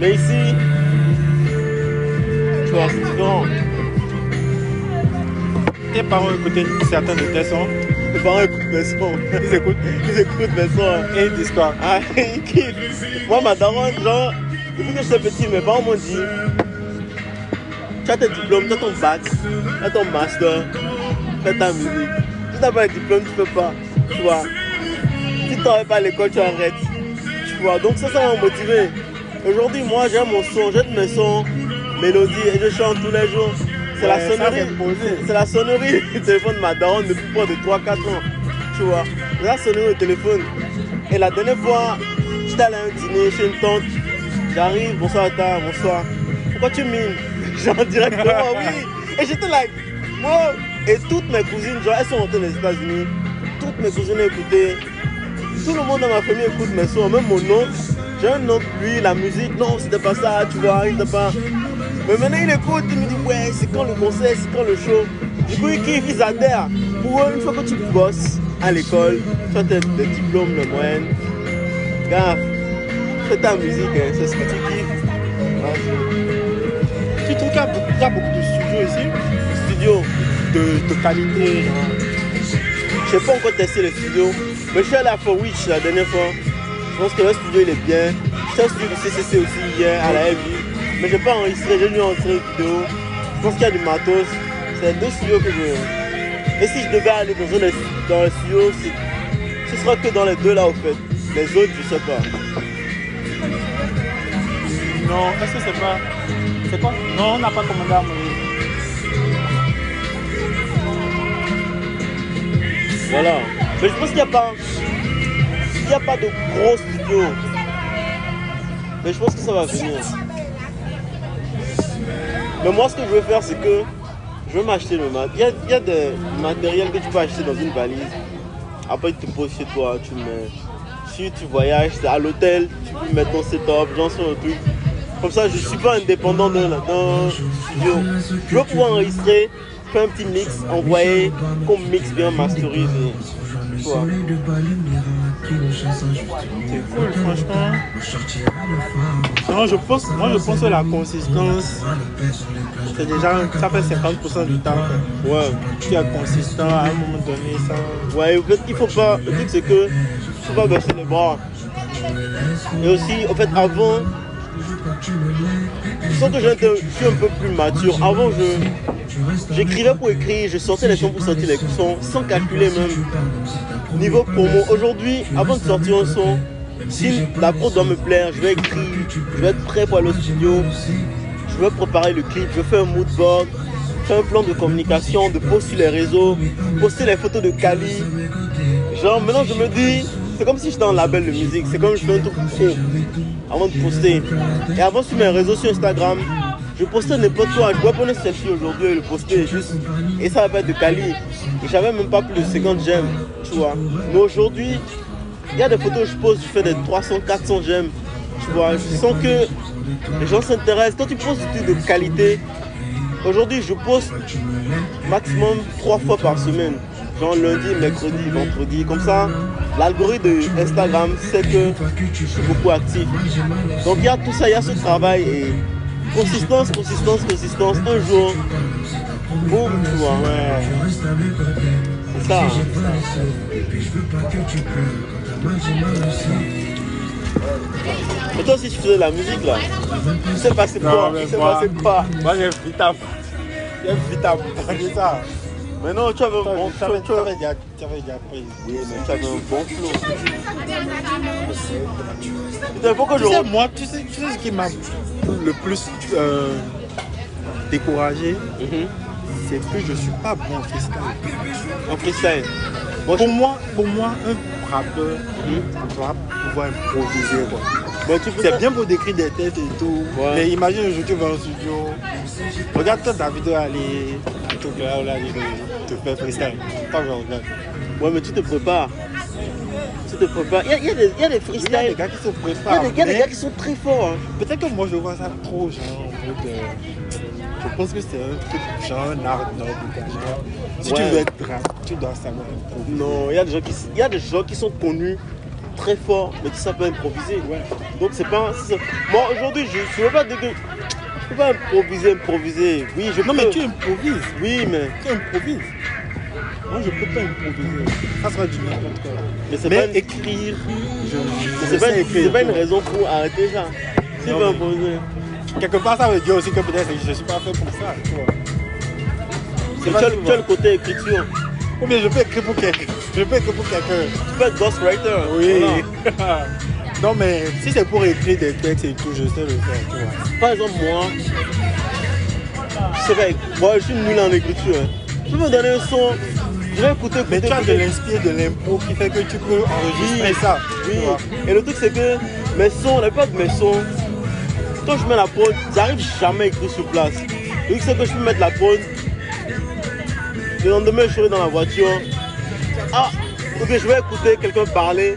Mais ici, tu vois, c'est. Tes parents écoutaient certains de tes sons Mes parents écoutent mes sons. Ils écoutent, ils écoutent mes sons. et ils disent quoi? Ah, ils kiffent. Moi, ma daronne, genre, depuis que j'étais petit, mes parents m'ont dit Tu as tes diplômes, tu as ton bac, tu as ton master, fais ta musique. Si tu n'as pas le diplôme, tu peux pas. Tu vois. Si tu travailles pas à l'école, tu arrêtes. Tu vois. Donc, ça, ça m'a motivé. Aujourd'hui, moi, j'aime mon son, j'aime mes sons, mélodie, et je chante tous les jours. C'est la sonnerie. c'est la sonnerie du téléphone de ma daronne depuis plus de 3-4 ans. Tu vois. La sonnerie au téléphone. Et la dernière fois, j'étais allé à un dîner chez une tante. J'arrive, bonsoir ta, bonsoir. Pourquoi tu mines? Genre directement, oui. Et j'étais like, wow. Et toutes mes cousines, genre, elles sont rentrées des États-Unis. Toutes mes cousines écoutaient. Tout le monde dans ma famille écoute mes sons, même mon oncle. J'ai un oncle, lui, la musique, non, c'était pas ça, tu vois, il pas. Mais maintenant il écoute, il me dit, ouais, c'est quand le concert, c'est quand le show. Du coup, ils kiffent, ils adhèrent. Pour eux, une fois que tu bosses à l'école, tu as tes, des diplômes de moyenne, gars, fais ta musique, hein, c'est ce que tu kiffes. Vas-y. Tu trouves qu'il y, a beaucoup- de studios ici? Studio, de, qualité je n'ai pas encore testé le studio, mais je suis allé à For Witch la dernière fois. Je pense que le studio il est bien. J'étais au studio du CCC aussi hier à la FI, mais j'ai pas enregistré, j'ai dû enregistrer une vidéo. Je pense qu'il y a du matos. C'est deux studios que je. Et si je devais aller dans un des- dans les studios, c'est- ce sera que dans les deux là au fait. Les autres, je sais pas. Non, est-ce que c'est pas. C'est quoi? Non, on n'a pas commandé à manger. Voilà. Mais je pense qu'il n'y a pas. Il n'y a pas de gros studios. Mais je pense que ça va venir. Mais moi, ce que je veux faire, c'est que je veux m'acheter le mat. Il y a, y a des matériels que tu peux acheter dans une valise. Après, tu te poses chez toi, tu mets. Si tu voyages, c'est à l'hôtel, tu peux mettre ton setup, genre sur le truc. Comme ça, je suis pas indépendant d'un studio. Je veux pouvoir enregistrer, faire un petit mix, envoyer, qu'on mixe bien, masterise. Tu vois. C'est cool, franchement. Non, je pense, moi je pense que la consistance, c'est déjà, ça fait 50% du temps. Ouais. Tu es consistant à un moment donné, ça. Ouais, il faut pas. Le truc, c'est que faut pas baisser les bras. Et aussi, en fait, avant, je sens que je suis un peu plus mature. Avant, je j'écrivais pour écrire, je sortais les sons pour sortir les sons, sans calculer même. Niveau promo, aujourd'hui, avant de sortir un son, si la prod doit me plaire, je vais écrire, je vais être prêt pour aller au studio, je vais préparer le clip, je fais un mood board, faire un plan de communication, de poster sur les réseaux, poster les photos de Kali. Genre maintenant je me dis, c'est comme si j'étais en label de musique, c'est comme je fais un truc pro avant de poster. Et avant sur mes réseaux sur Instagram, je postais n'importe quoi, je pouvais prendre un selfie aujourd'hui et le poster juste. Et ça va être de Kali. Et j'avais même pas plus de 50 j'aime, tu vois. Mais aujourd'hui, il y a des photos que je pose, je fais des 300, 400 j'aime. Tu vois, je sens que les gens s'intéressent. Quand tu poses des trucs de qualité, aujourd'hui je poste maximum trois fois par semaine. Genre lundi, mercredi, vendredi. Comme ça, l'algorithme de Instagram sait que je suis beaucoup actif. Donc il y a tout ça, il y a ce travail et consistance, consistance, consistance. Un jour, boum, tu vois. C'est ça. hein. Et toi aussi tu faisais de la musique là Tu sais pas c'est quoi mais Tu sais moi- pas c'est quoi Moi j'ai vite à. J'ai vite à ça. Mais non, tu avais un bon flow. Tu avais, déjà, pris. Oui, mais tu avais un bon flow. Il faut que je Tu sais, moi, tu sais, tu sais ce qui m'a le plus euh, découragé, Mhm. c'est que je suis pas bon en freestyle. En freestyle. Je- Pour moi, pour moi, un rappeur Mhm. doit pouvoir improviser. Quoi. Peux C'est bien pour décrire des têtes et tout. Ouais. Mais imagine aujourd'hui tu vas au studio. Regarde toi ta vidéo aller. Tout là, là, te fais freestyle. Pas regarde. Ouais, mais tu te prépares. Tu te prépares. Il y a, il y a des, il y a des Il y a des freestyles. gars qui se Il y a préparent. des, il y a des mais gars qui sont très forts. hein. Peut-être que moi je vois ça trop genre. en euh, Je pense que c'est un truc genre un art noble. genre. Si tu veux être rap, tu dois savoir. Non, il y, a des gens qui, il y a des gens qui sont connus très forts, mais qui savent pas improviser. Ouais. Donc c'est pas. c'est- Moi aujourd'hui, je ne veux pas dire que. Je peux pas improviser, improviser. Oui, je Non peux. mais tu improvises. Oui, mais. Tu improvises. Moi je peux pas improviser. Ça sera du n'importe quoi. Mais c'est pas, une- écrire, je, c'est pas, c'est écrire. pas une raison pour arrêter ça. Veux mais- improviser. Quelque part, ça veut dire aussi que peut-être je ne suis pas fait pour ça. Tu vois. Pas tu as le côté écriture. Ou bien je peux écrire pour quelqu'un? Je peux écrire pour quelqu'un. Tu peux être ghostwriter. Oui. Voilà. non, mais si c'est pour écrire des textes et tout, je sais le faire. Tu vois. Par exemple, moi, je sais pas, moi je suis nul en écriture. hein. Tu peux me donner un son, je vais écouter, écouter, Mais tu as de l'inspire, de l'impro qui fait que tu peux enregistrer Oui, ça. Oui. Et le truc c'est que mes sons, la plupart de mes sons, quand je mets la prod, j'arrive jamais à écrire sur place. Le truc c'est que je peux mettre la prod. Le lendemain je serai dans la voiture. Ah, ok je vais écouter quelqu'un parler.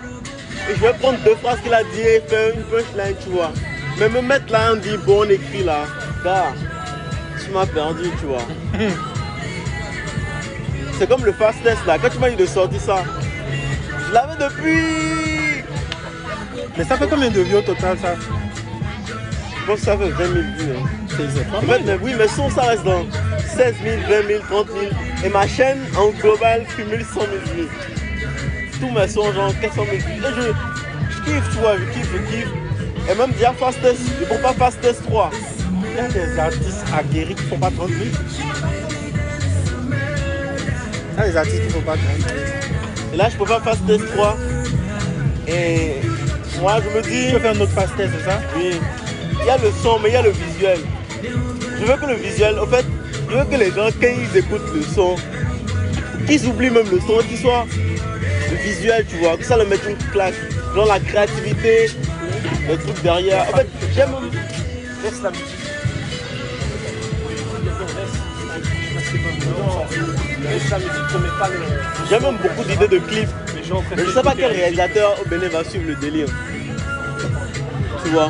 Et je vais prendre deux phrases qu'il a dit et faire une punchline, tu vois. Mais me mettre là, on dit bon on écrit là. Gars, tu m'as perdu, tu vois. C'est comme le fast test là. Quand tu m'as dit de sortir ça, je l'avais depuis. Mais ça fait combien de vues au total ça? Je pense que ça fait 20 000 vues. hein. C'est En fait, mais oui, mes sons, ça reste dans 16 000, 20 000, 30 000. Et ma chaîne, en global, cumule 100 000 vues. Tous mes sons, genre 400 000 vues. Et je, je kiffe, tu vois, je kiffe, je kiffe. Et même déjà Fast Test, je prends pas Fast Test 3. il y a des artistes aguerris qui ne font pas 30 000. Il y a des artistes qui ne font pas 30 000. Et là, je peux pas faire ce test 3. Et moi, je me dis, Tu veux faire un autre fast test, c'est ça? oui, il y a le son, mais il y a le visuel. Je veux que le visuel, en fait, je veux que les gens, quand ils écoutent le son, qu'ils oublient même le son, qu'ils soient le visuel, tu vois, que ça leur mette une claque. Genre la créativité, les trucs derrière. En fait, j'aime. Laisse la musique. J'ai même beaucoup d'idées de clips. Mais je sais pas quel réalisateur au Bénin va suivre le délire. Tu vois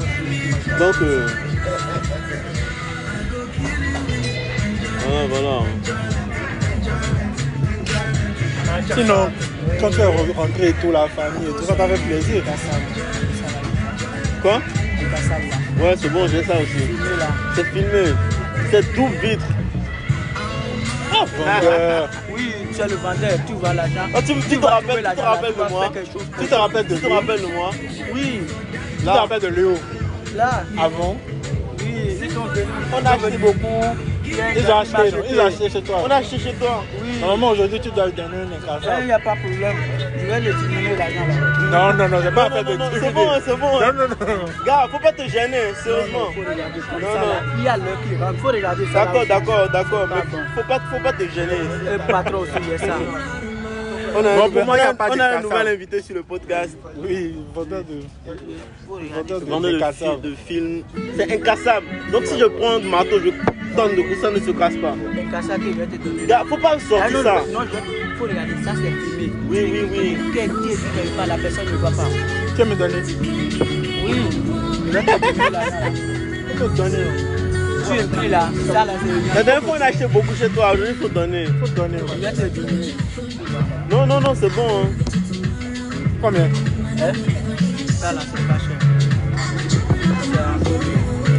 Donc, euh... voilà, voilà. Sinon, quand tu es re- rentré et tout, la famille et tout ça, t'avait plaisir. Quoi? Ouais, c'est bon, j'ai ça aussi. C'est filmé. C'est tout vitre. Donc, euh, Oui, tu es le vendeur, tu vois l'argent. Ah, tu, tu te vas rappelles, tu te rappelles vas de moi Tu te rappelles de, tu te rappelles de moi? Oui, tu te rappelles de Léo? Là, avant? Oui. On a acheté beaucoup. Ils ont acheté, ils ont acheté chez toi. On a acheté chez toi. Oui, Normalement, aujourd'hui, tu dois lui donner un il incassable. n'y a pas de problème. Je vais le diminuer l'argent là. Non, non, non, c'est pas Non, la non, peine non, de c'est bon, c'est bon. Non, non, non. Gars, faut pas te gêner, sérieusement. Il faut regarder comme Non, ça, non. Il y a l'heure qui rentre, il faut regarder ça. D'accord, d'accord, d'accord. Mais faut pas, faut pas te gêner. Un patron aussi, il y a ça. On a, Bon, un, pour moi, on y a a- pas on de a un cassable. nouvel invité sur le podcast. Oui, vendeur de. Il faut regarder. Vendeur de de, incassable. fi- de films. C'est incassable. Donc si je prends un marteau, je donne de coups, ça ne se casse pas. Un cassage qui va te donner. Gars, faut pas Ah sortir non, ça. non, non, je- il faut regarder, ça c'est filmé. Oui, oui, oui. Quel qui est pas, la personne ne voit pas. Tu veux me donner Oui, je vais te donner. Tu es pris là, ça là c'est La dernière fois, on a acheté beaucoup chez toi. Aujourd'hui, il faut donner. Faut. Je vais te. Non, non, non, c'est bon. Hein. Combien? Hein? Ça là c'est pas cher.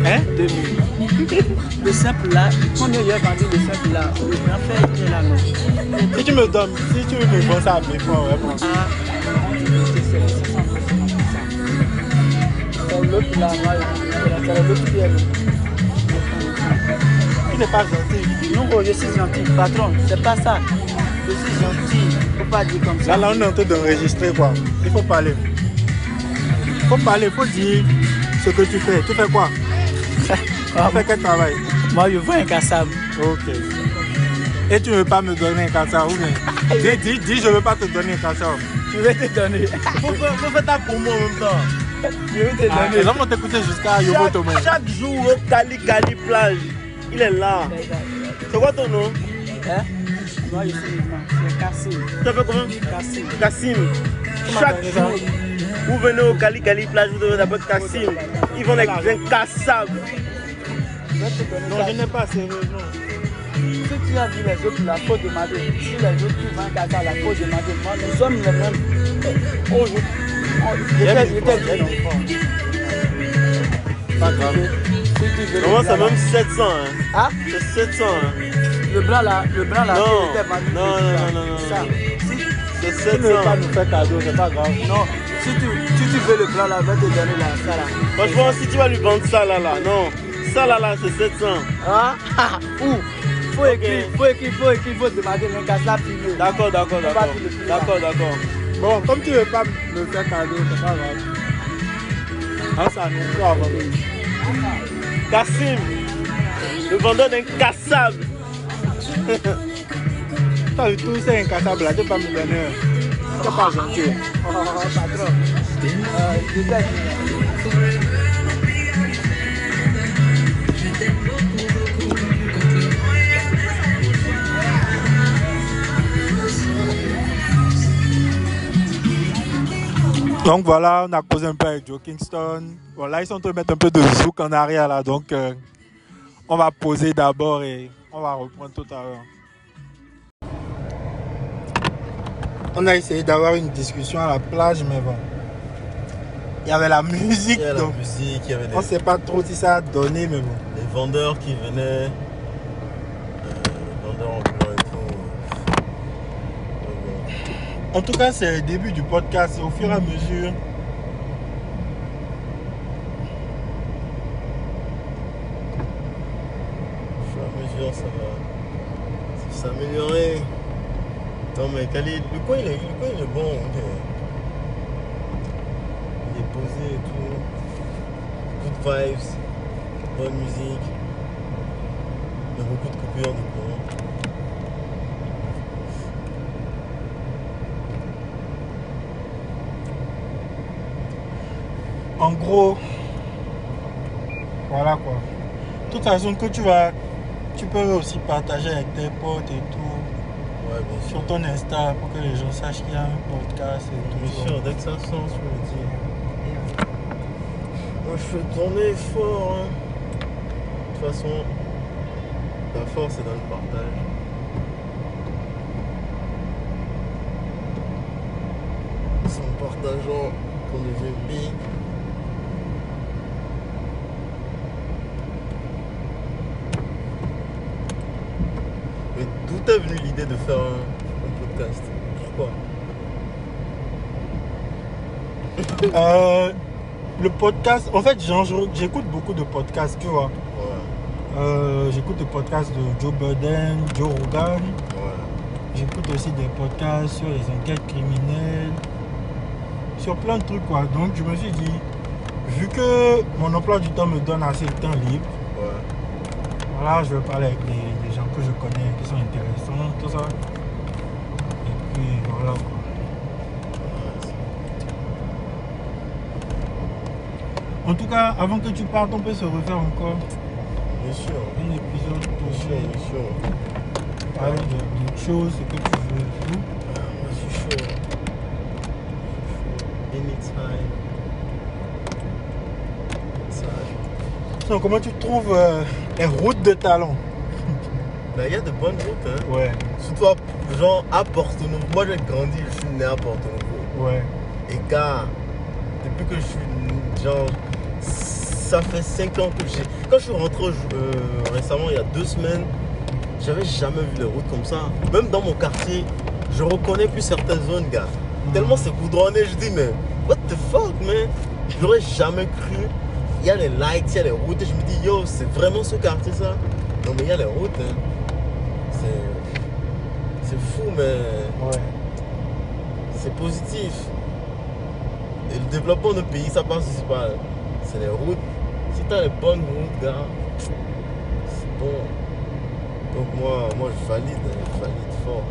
Hein 2000. Le simple là, combien il a vendu le simple là Le grand frère il est là non. Si tu me donnes, si tu veux me vendre ça à mes francs, ouais, prends. Ah, c'est 600 C'est l'autre là, moi, c'est l'autre qui est là. Tu n'es pas gentil. Non, oh, je suis gentil, patron, c'est pas ça. Je suis gentil, faut pas dire comme ça. Là, là, on est en train d'enregistrer quoi. Il faut parler. Il faut parler, il faut dire ce que tu fais. Tu fais quoi? Ah, Tu fais quel travail? Moi, je veux un cassable. Ok. Et tu ne veux pas me donner un casseur ou bien? Dis, dis, dis, je ne veux pas te donner un casseur. Je vais te donner. Faut, faut faire ta promo en même temps. Je vais te Ah, donner. t'écouter jusqu'à Yobo Tomé. Chaque, jour au Cali Cali plage, il est là. C'est quoi ton nom? Hein? Moi, je suis. C'est Kassim. Tu t'appelles comment? Kassim. Kassim. Chaque jour, vous venez au Cali Cali plage, vous devez t'appeler Kassim. Ils vont te donner Non, je n'ai pas sérieusement. Si tu as vu les autres, la faut demander. Si les autres qui vendent cassable, la faut demander. Moi, nous sommes les mêmes. Oh, je- J'étais j'étais dit. Pas grave. Comment là. même 700 hein? Ah, C'est 700 hein? Le blanc là, le blanc là, Non. qui était vendu, Non, non, ça. non, non, non, Ça. Si, C'est Tu ne veux 700 pas nous faire cadeau, c'est pas grave. non, si tu, si tu veux le blanc là, vais te donner là, ça là. Franchement, si tu vas lui vendre ça là, là, non. Ça là, là, c'est 700. Ah, ah, où Faut écrire, faut écrire, faut écrire, faut demander le cassable filmé. D'accord, d'accord, d'accord. D'accord, d'accord. Bon, comme tu veux pas me faire cadeau, c'est pas grave. Ah, ça nous faut avant. Kassim, le vendeur d'un cassable. Toi, tout c'est incassable là, tu pas me donner n'es pas gentil. Oh, patron. Euh, Donc voilà, on a causé un peu avec Joe Kingston. Voilà, ils sont en train de mettre un peu de zouk en arrière là, donc euh, on va poser d'abord et on va reprendre tout à l'heure. On a essayé d'avoir une discussion à la plage, mais bon. Il y avait la musique, Il y a la donc musique, il y avait on ne sait pas trop si ça a donné, mais bon. les vendeurs qui venaient. Euh, vendeurs ambulants et tout. Donc, bon. En tout cas, c'est le début du podcast. et Au fur et à mesure, sûr, ça va, ça va s'améliorer. Non, mais le coin, il est, le coin, il est bon. Il est, il est posé et tout. Good vibes, bonne musique. Il y a beaucoup de coupures de courant. En gros, voilà quoi. De toute façon, que tu vas, tu peux aussi partager avec tes potes et tout. Ouais, bien sûr. Sur ton Insta pour que les gens sachent qu'il y a un podcast et tout. Bien sûr, dès que ça sent, je me dis. Moi, je fais tourner fort. hein. De toute façon, la force est dans le partage. C'est en partageant qu'on devient big. Mais d'où t'es venue l'idée de faire un, un podcast Pourquoi Euh, le podcast, en fait, j'écoute beaucoup de podcasts, tu vois. Ouais, Euh, j'écoute des podcasts de Joe Budden, Joe Rogan. ouais. J'écoute aussi des podcasts sur les enquêtes criminelles, sur plein de trucs quoi. Donc je me suis dit, vu que mon emploi du temps me donne assez de temps libre. Voilà, je vais parler avec des, des gens que je connais, qui sont intéressants, tout ça. Et puis voilà quoi. En tout cas, avant que tu partes, on peut se refaire encore Bien sûr, un épisode pour bien sûr, bien sûr. parler de, de choses, ce que tu veux. et tout. Ah, Moi, je suis chaud. Anytime. Anytime. Sinon, comment tu trouves euh, les routes de talent Ben, il y a de bonnes routes, hein. Ouais, Surtout, à- genre, à Porto Novo. Moi, j'ai grandi, je suis né à Porto Novo. ouais. Et gars, depuis que je suis genre, ça fait 5 ans que j'ai. Quand je suis rentré euh, récemment, il y a deux semaines, j'avais jamais vu les routes comme ça. Même dans mon quartier, je reconnais plus certaines zones, gars. Tellement c'est goudronné, je dis, mais what the fuck, man? J'aurais jamais cru. Y a les lights, il y a les routes, et je me dis, yo, c'est vraiment ce quartier ça? Non, mais il y a les routes, hein. C'est. C'est fou, mais Ouais. c'est positif. Et le développement de pays, ça passe aussi par. C'est les routes. Si t'as les bonnes routes, gars, c'est bon. Donc moi, moi je valide, je valide fort.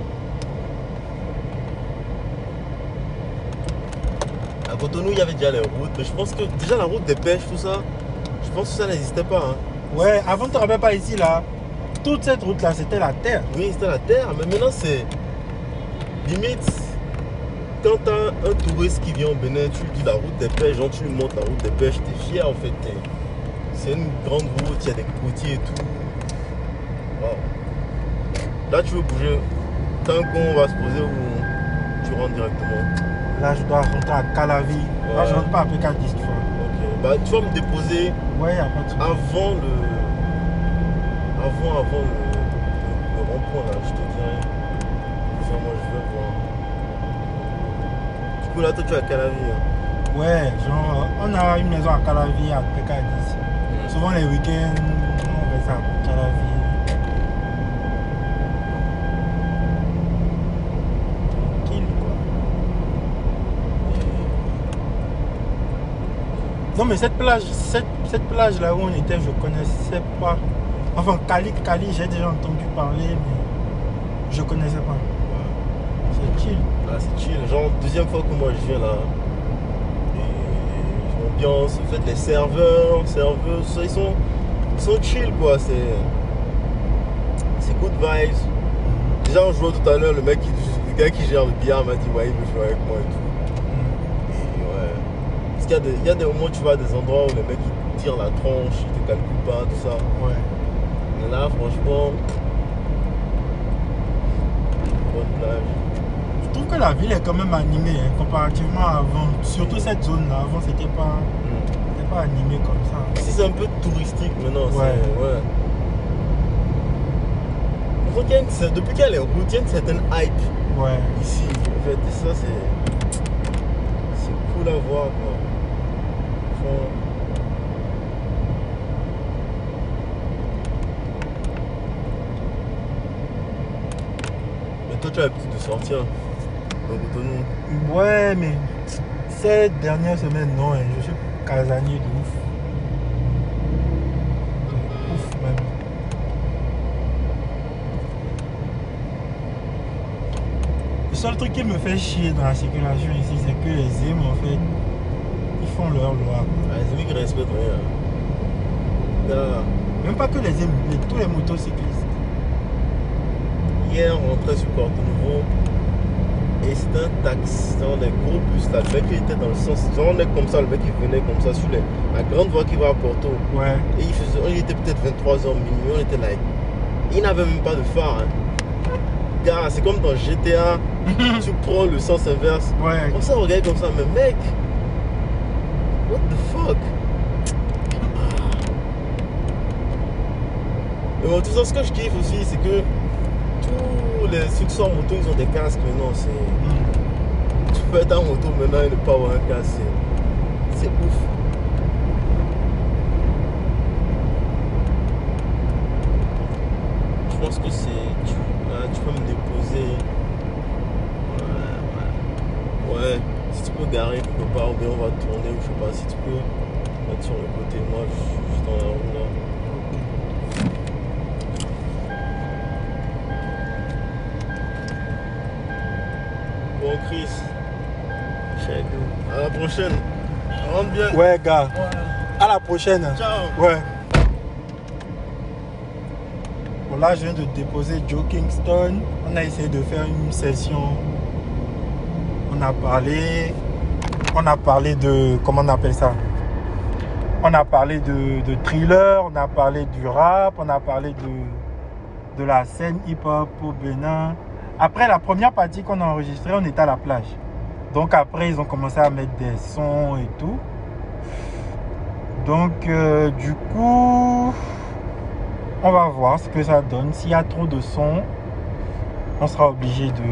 À Cotonou, il y avait déjà les routes, mais je pense que déjà la route des pêches, tout ça, je pense que ça n'existait pas. hein. Ouais, avant, tu rappelles pas ici, là. Toute cette route-là, c'était la terre. Oui, c'était la terre, mais maintenant c'est. Limite, quand t'as un touriste qui vient au Bénin, tu lui dis la route des pêches, genre tu lui montres la route des pêches, t'es fier en fait. C'est une grande route, il y a des côtiers et tout. Là, tu veux bouger, tant qu'on va se poser ou tu rentres directement. Là, je dois rentrer à Calavi. Là, je rentre pas à PK10 fois. Ok. Bah, tu vas me déposer Ouais, avant le. Avant, avant le, le- le rond-point là, je te dirai. Enfin, moi je vais voir. Du coup, là, toi, tu es à Calavi. hein. Ouais, genre, on a une maison à Calavi, à PK10. Souvent, les week-ends, on reste à Calavi. Tranquille, quoi. Non, mais cette plage, cette, cette plage là où on était, je connaissais pas. Enfin, Cali, Cali, j'ai déjà entendu parler, mais je connaissais pas. C'est chill. Là, c'est chill. Genre, deuxième fois que moi je viens là. Et l'ambiance, en fait, les serveurs, serveuses, ils sont, ils sont chill quoi. C'est. C'est good vibes. Déjà, on jouait tout à l'heure, le mec, qui, le gars qui gère le billard m'a dit, ouais, il veut jouer avec moi et tout. Parce qu'il y a des, il y a des moments où tu vas à des endroits où les mecs ils tirent la tronche, ils te calculent pas, tout ça. Ouais. Mais là, franchement. Bonne plage. Je trouve que la ville est quand même animée hein, comparativement à avant. Surtout cette zone-là. Avant, c'était pas, c'était pas animé comme ça. Ici, c'est un peu touristique maintenant. Ouais. ouais. Une depuis a les routes, il y a une certaine hype Ouais. ici. En fait, et ça, c'est. C'est cool à voir, quoi. Mais toi, tu as l'habitude de sortir. Ouais, mais cette dernière semaine, non, hein, je suis casanier de ouf. Ouf, même. Le seul truc qui me fait chier dans la circulation ici, c'est que les aimes, en fait font leur loi. Ah, c'est lui qui respecte rien. Même pas que les les- tous les motocyclistes. Hier, on rentrait sur Porto Nouveau et c'était un taxi dans des gros bus là. Le mec il était dans le sens, genre, on est comme ça, le mec il venait comme ça sur les- la grande voie qui va à Porto. Ouais. Et il, faisait, il était peut-être 23h minuit, on était là. Il n'avait même pas de phare. Hein. C'est comme dans GTA, tu prends le sens inverse. Ouais. On s'est regardé comme ça, mais mec, what the fuck? Mais bon, tout ça, ce que je kiffe aussi, c'est que tous les ceux qui sont en moto, ils ont des casques maintenant. C'est... Tu peux être en moto maintenant et ne pas avoir un casque. C'est, c'est ouf. Je pense que c'est. Tu, ah, tu peux me déposer. Ouais, ouais. Ouais, si tu peux garer quelque part, ou bien on va tourner, ou je sais pas, si tu peux mettre sur le côté. Moi, je suis dans la roue là. Bon, Chris. À la prochaine. Rentre bien. Ouais, gars. À la prochaine. Ciao. Ouais. Bon, là, je viens de déposer Joe Kingston. On a essayé de faire une session. On a parlé. On a parlé de. Comment on appelle ça? On a parlé de, de thriller, on a parlé du rap, on a parlé de, de la scène hip-hop au Bénin. Après la première partie qu'on a enregistrée, on était à la plage. Donc après, ils ont commencé à mettre des sons et tout. Donc, euh, du coup, on va voir ce que ça donne. S'il y a trop de sons, on sera obligé de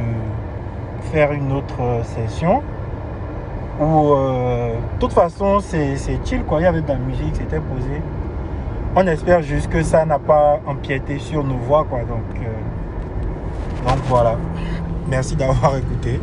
faire une autre euh, session. Ou, euh, de toute façon, c'est c'est chill quoi. Il y avait de la musique, c'était posé. On espère juste que ça n'a pas empiété sur nos voix quoi. Donc, euh, donc voilà. Merci d'avoir écouté.